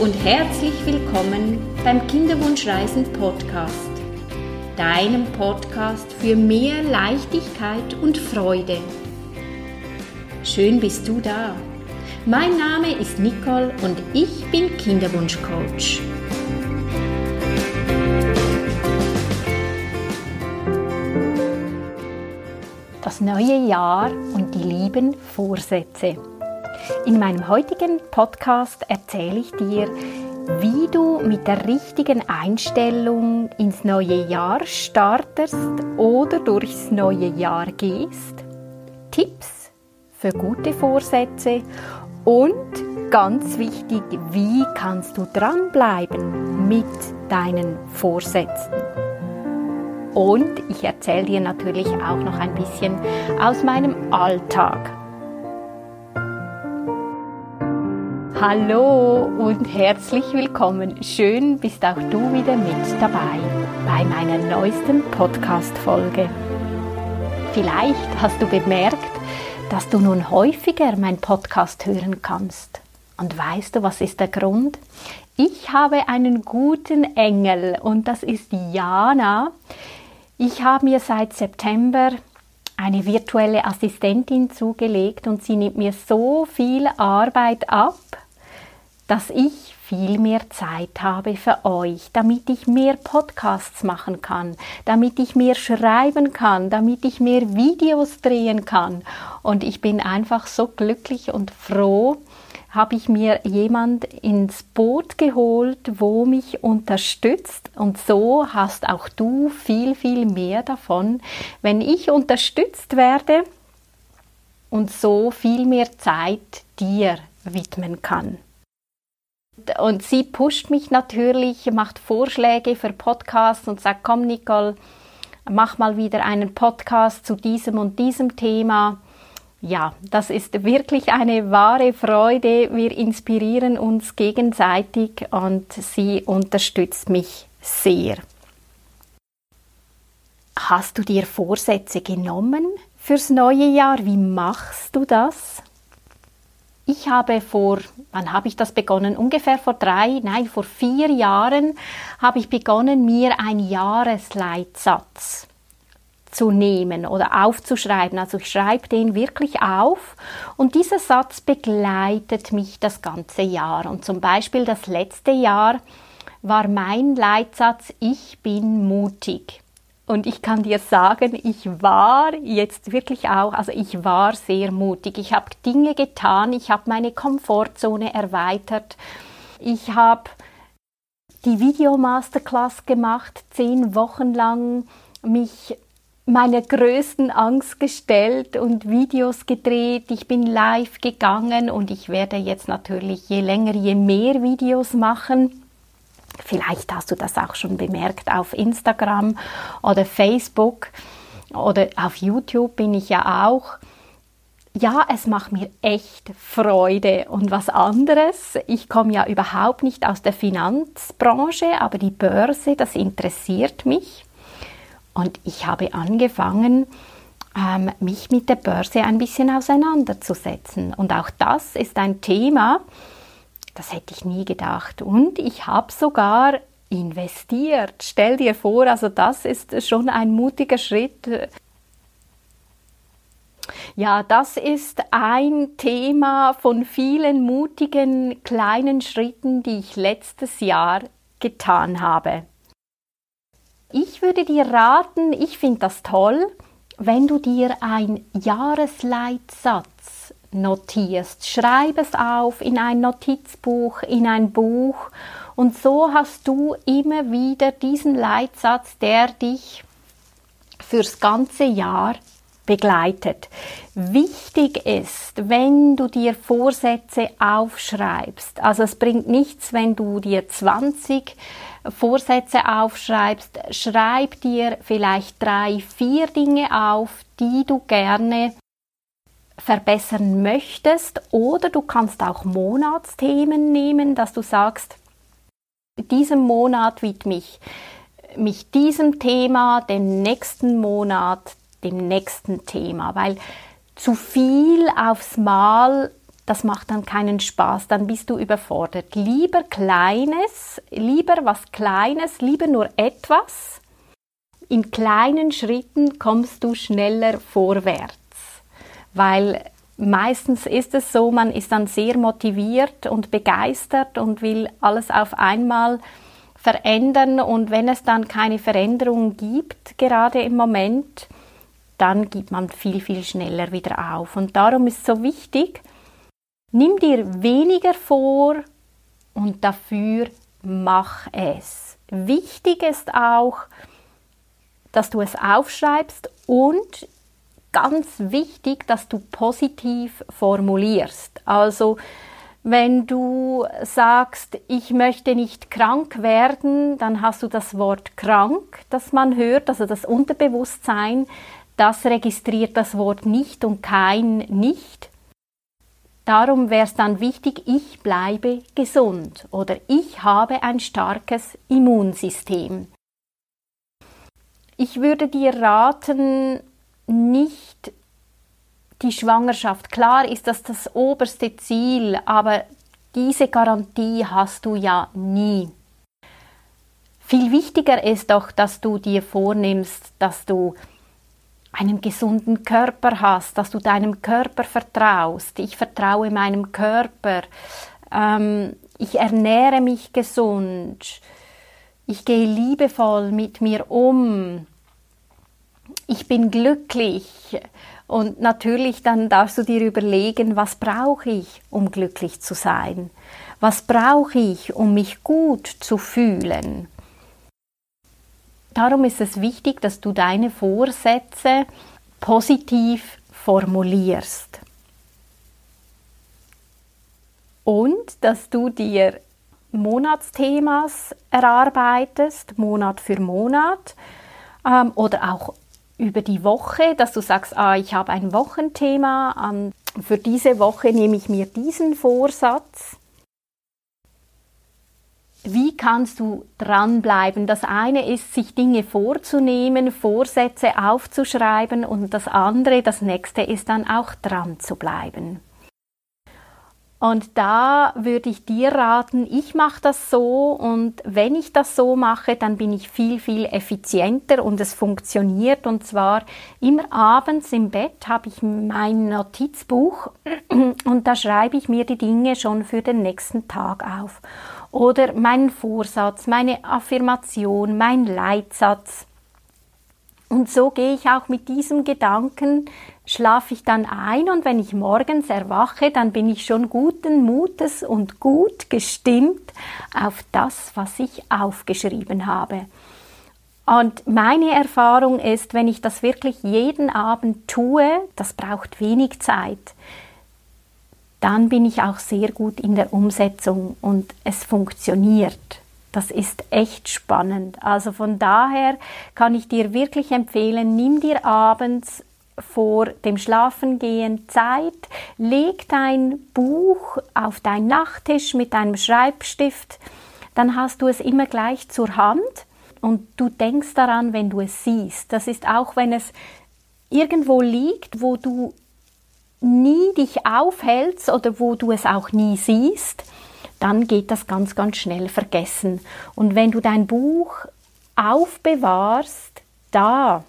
und herzlich willkommen beim Kinderwunschreisen Podcast, deinem Podcast für mehr Leichtigkeit und Freude. Schön bist du da. Mein Name ist Nicole und ich bin Kinderwunschcoach. Das neue Jahr und die lieben Vorsätze. In meinem heutigen Podcast erzähle ich dir, wie du mit der richtigen Einstellung ins neue Jahr startest oder durchs neue Jahr gehst, Tipps für gute Vorsätze und ganz wichtig, wie kannst du dranbleiben mit deinen Vorsätzen. Und ich erzähle dir natürlich auch noch ein bisschen aus meinem Alltag. Hallo und herzlich willkommen. Schön bist auch du wieder mit dabei bei meiner neuesten Podcast-Folge. Vielleicht hast du bemerkt, dass du nun häufiger meinen Podcast hören kannst. Und weißt du, was ist der Grund? Ich habe einen guten Engel und das ist Jana. Ich habe mir seit September eine virtuelle Assistentin zugelegt und sie nimmt mir so viel Arbeit ab dass ich viel mehr Zeit habe für euch, damit ich mehr Podcasts machen kann, damit ich mehr schreiben kann, damit ich mehr Videos drehen kann. Und ich bin einfach so glücklich und froh, habe ich mir jemand ins Boot geholt, wo mich unterstützt. Und so hast auch du viel, viel mehr davon, wenn ich unterstützt werde und so viel mehr Zeit dir widmen kann. Und sie pusht mich natürlich, macht Vorschläge für Podcasts und sagt, komm Nicole, mach mal wieder einen Podcast zu diesem und diesem Thema. Ja, das ist wirklich eine wahre Freude. Wir inspirieren uns gegenseitig und sie unterstützt mich sehr. Hast du dir Vorsätze genommen fürs neue Jahr? Wie machst du das? Ich habe vor, wann habe ich das begonnen? Ungefähr vor drei, nein, vor vier Jahren habe ich begonnen, mir einen Jahresleitsatz zu nehmen oder aufzuschreiben. Also ich schreibe den wirklich auf und dieser Satz begleitet mich das ganze Jahr. Und zum Beispiel das letzte Jahr war mein Leitsatz, ich bin mutig. Und ich kann dir sagen, ich war jetzt wirklich auch, also ich war sehr mutig. Ich habe Dinge getan, ich habe meine Komfortzone erweitert. Ich habe die Video-Masterclass gemacht, zehn Wochen lang mich meiner größten Angst gestellt und Videos gedreht. Ich bin live gegangen und ich werde jetzt natürlich je länger, je mehr Videos machen. Vielleicht hast du das auch schon bemerkt auf Instagram oder Facebook oder auf YouTube bin ich ja auch. Ja, es macht mir echt Freude und was anderes. Ich komme ja überhaupt nicht aus der Finanzbranche, aber die Börse, das interessiert mich. Und ich habe angefangen, ähm, mich mit der Börse ein bisschen auseinanderzusetzen. Und auch das ist ein Thema, das hätte ich nie gedacht. Und ich habe sogar investiert. Stell dir vor, also das ist schon ein mutiger Schritt. Ja, das ist ein Thema von vielen mutigen kleinen Schritten, die ich letztes Jahr getan habe. Ich würde dir raten, ich finde das toll, wenn du dir ein Jahresleitsatz notierst. Schreib es auf in ein Notizbuch, in ein Buch und so hast du immer wieder diesen Leitsatz, der dich fürs ganze Jahr begleitet. Wichtig ist, wenn du dir Vorsätze aufschreibst, also es bringt nichts, wenn du dir 20 Vorsätze aufschreibst, schreib dir vielleicht drei, vier Dinge auf, die du gerne verbessern möchtest oder du kannst auch Monatsthemen nehmen, dass du sagst, diesem Monat widme ich mich diesem Thema, dem nächsten Monat dem nächsten Thema, weil zu viel aufs Mal das macht dann keinen Spaß, dann bist du überfordert. Lieber Kleines, lieber was Kleines, lieber nur etwas. In kleinen Schritten kommst du schneller vorwärts, weil meistens ist es so, man ist dann sehr motiviert und begeistert und will alles auf einmal verändern und wenn es dann keine Veränderung gibt, gerade im Moment, dann gibt man viel, viel schneller wieder auf. Und darum ist es so wichtig, Nimm dir weniger vor und dafür mach es. Wichtig ist auch, dass du es aufschreibst und ganz wichtig, dass du positiv formulierst. Also wenn du sagst, ich möchte nicht krank werden, dann hast du das Wort krank, das man hört, also das Unterbewusstsein, das registriert das Wort nicht und kein nicht. Darum wäre es dann wichtig, ich bleibe gesund oder ich habe ein starkes Immunsystem. Ich würde dir raten, nicht die Schwangerschaft. Klar ist das das oberste Ziel, aber diese Garantie hast du ja nie. Viel wichtiger ist doch, dass du dir vornimmst, dass du einen gesunden Körper hast, dass du deinem Körper vertraust. Ich vertraue meinem Körper. Ähm, ich ernähre mich gesund. Ich gehe liebevoll mit mir um. Ich bin glücklich. Und natürlich dann darfst du dir überlegen, was brauche ich, um glücklich zu sein? Was brauche ich, um mich gut zu fühlen? Darum ist es wichtig, dass du deine Vorsätze positiv formulierst. Und dass du dir Monatsthemas erarbeitest, Monat für Monat, ähm, oder auch über die Woche, dass du sagst, ah, ich habe ein Wochenthema, ähm, für diese Woche nehme ich mir diesen Vorsatz wie kannst du dranbleiben? Das eine ist, sich Dinge vorzunehmen, Vorsätze aufzuschreiben und das andere, das nächste ist dann auch dran zu bleiben. Und da würde ich dir raten, ich mache das so und wenn ich das so mache, dann bin ich viel, viel effizienter und es funktioniert. Und zwar immer abends im Bett habe ich mein Notizbuch und da schreibe ich mir die Dinge schon für den nächsten Tag auf oder meinen Vorsatz, meine Affirmation, mein Leitsatz. Und so gehe ich auch mit diesem Gedanken, schlafe ich dann ein und wenn ich morgens erwache, dann bin ich schon guten Mutes und gut gestimmt auf das, was ich aufgeschrieben habe. Und meine Erfahrung ist, wenn ich das wirklich jeden Abend tue, das braucht wenig Zeit dann bin ich auch sehr gut in der Umsetzung und es funktioniert. Das ist echt spannend. Also von daher kann ich dir wirklich empfehlen, nimm dir abends vor dem Schlafengehen Zeit, leg dein Buch auf deinen Nachttisch mit deinem Schreibstift, dann hast du es immer gleich zur Hand und du denkst daran, wenn du es siehst. Das ist auch, wenn es irgendwo liegt, wo du nie dich aufhältst oder wo du es auch nie siehst, dann geht das ganz, ganz schnell vergessen. Und wenn du dein Buch aufbewahrst, da,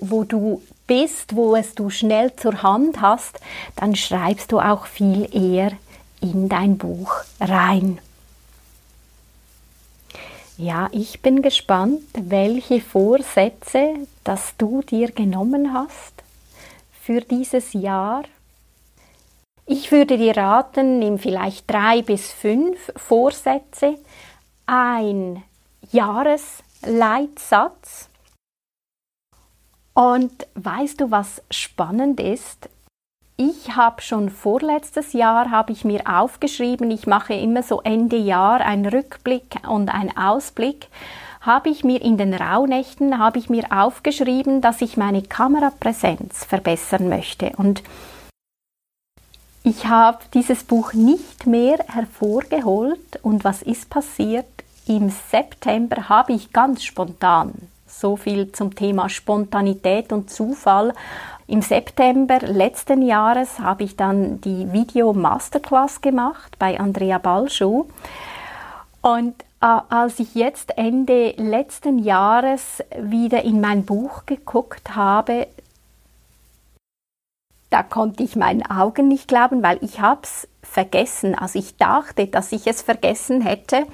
wo du bist, wo es du schnell zur Hand hast, dann schreibst du auch viel eher in dein Buch rein. Ja, ich bin gespannt, welche Vorsätze, dass du dir genommen hast für dieses Jahr? Ich würde dir raten, nimm vielleicht drei bis fünf Vorsätze, ein Jahresleitsatz. Und weißt du, was spannend ist? Ich habe schon vorletztes Jahr habe ich mir aufgeschrieben, ich mache immer so Ende Jahr einen Rückblick und einen Ausblick habe ich mir in den Rauhnächten habe ich mir aufgeschrieben, dass ich meine Kamerapräsenz verbessern möchte und ich habe dieses Buch nicht mehr hervorgeholt und was ist passiert? Im September habe ich ganz spontan so viel zum Thema Spontanität und Zufall Im September letzten Jahres habe ich dann die Video Masterclass gemacht bei Andrea Balschuh. Und äh, als ich jetzt Ende letzten Jahres wieder in mein Buch geguckt habe, da konnte ich meinen Augen nicht glauben, weil ich habe es vergessen. Also ich dachte, dass ich es vergessen hätte,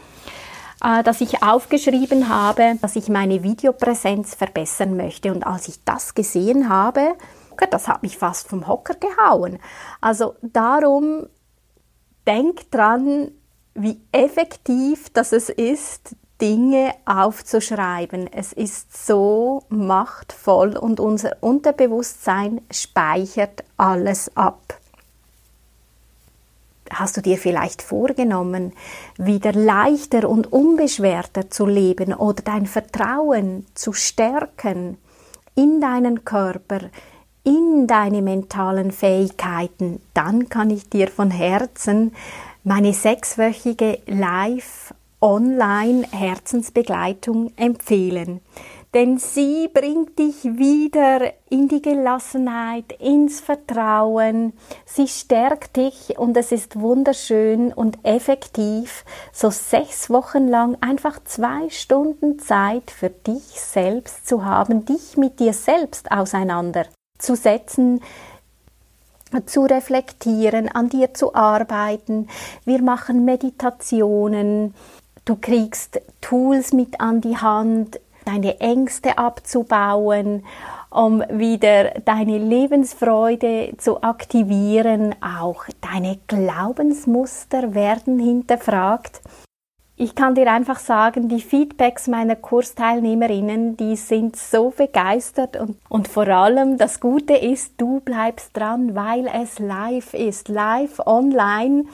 dass ich aufgeschrieben habe, dass ich meine Videopräsenz verbessern möchte. Und als ich das gesehen habe, das hat mich fast vom Hocker gehauen. Also darum denk dran, wie effektiv das es ist, Dinge aufzuschreiben. Es ist so machtvoll und unser Unterbewusstsein speichert alles ab. Hast du dir vielleicht vorgenommen, wieder leichter und unbeschwerter zu leben oder dein Vertrauen zu stärken in deinen Körper, in deine mentalen Fähigkeiten? Dann kann ich dir von Herzen meine sechswöchige Live Online Herzensbegleitung empfehlen. Denn sie bringt dich wieder in die Gelassenheit, ins Vertrauen. Sie stärkt dich und es ist wunderschön und effektiv, so sechs Wochen lang einfach zwei Stunden Zeit für dich selbst zu haben, dich mit dir selbst auseinanderzusetzen, zu reflektieren, an dir zu arbeiten. Wir machen Meditationen. Du kriegst Tools mit an die Hand, deine Ängste abzubauen, um wieder deine Lebensfreude zu aktivieren. Auch deine Glaubensmuster werden hinterfragt. Ich kann dir einfach sagen, die Feedbacks meiner Kursteilnehmerinnen, die sind so begeistert und, und vor allem das Gute ist, du bleibst dran, weil es live ist, live online.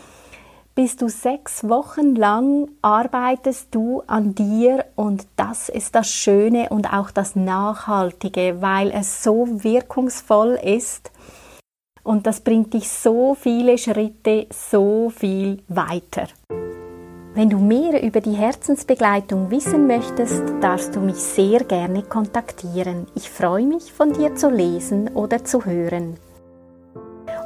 Bist du sechs Wochen lang arbeitest du an dir und das ist das Schöne und auch das Nachhaltige, weil es so wirkungsvoll ist und das bringt dich so viele Schritte, so viel weiter. Wenn du mehr über die Herzensbegleitung wissen möchtest, darfst du mich sehr gerne kontaktieren. Ich freue mich, von dir zu lesen oder zu hören.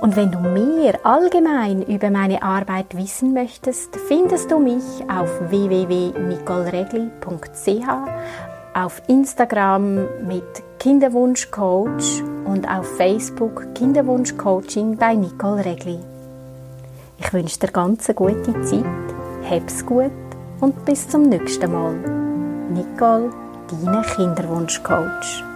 Und wenn du mehr allgemein über meine Arbeit wissen möchtest, findest du mich auf www.nicoleregli.ch, auf Instagram mit Kinderwunschcoach und auf Facebook Kinderwunschcoaching bei Nicole Regli. Ich wünsche dir ganz eine gute Zeit Hab's gut und bis zum nächsten Mal. Nicole, deine Kinderwunschcoach.